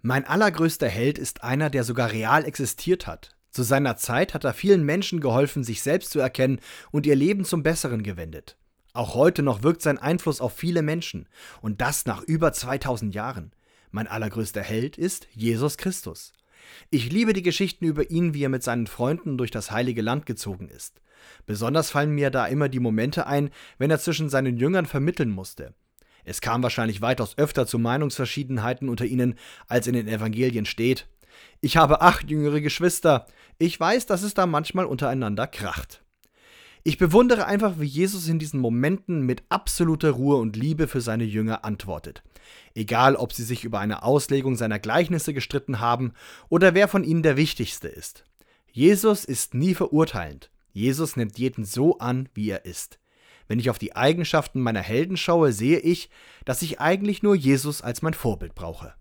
Mein allergrößter Held ist einer, der sogar real existiert hat. Zu seiner Zeit hat er vielen Menschen geholfen, sich selbst zu erkennen und ihr Leben zum Besseren gewendet. Auch heute noch wirkt sein Einfluss auf viele Menschen und das nach über 2000 Jahren. Mein allergrößter Held ist Jesus Christus. Ich liebe die Geschichten über ihn, wie er mit seinen Freunden durch das heilige Land gezogen ist. Besonders fallen mir da immer die Momente ein, wenn er zwischen seinen Jüngern vermitteln musste. Es kam wahrscheinlich weitaus öfter zu Meinungsverschiedenheiten unter ihnen, als in den Evangelien steht. Ich habe acht jüngere Geschwister. Ich weiß, dass es da manchmal untereinander kracht. Ich bewundere einfach, wie Jesus in diesen Momenten mit absoluter Ruhe und Liebe für seine Jünger antwortet. Egal, ob sie sich über eine Auslegung seiner Gleichnisse gestritten haben oder wer von ihnen der Wichtigste ist. Jesus ist nie verurteilend. Jesus nimmt jeden so an, wie er ist. Wenn ich auf die Eigenschaften meiner Helden schaue, sehe ich, dass ich eigentlich nur Jesus als mein Vorbild brauche.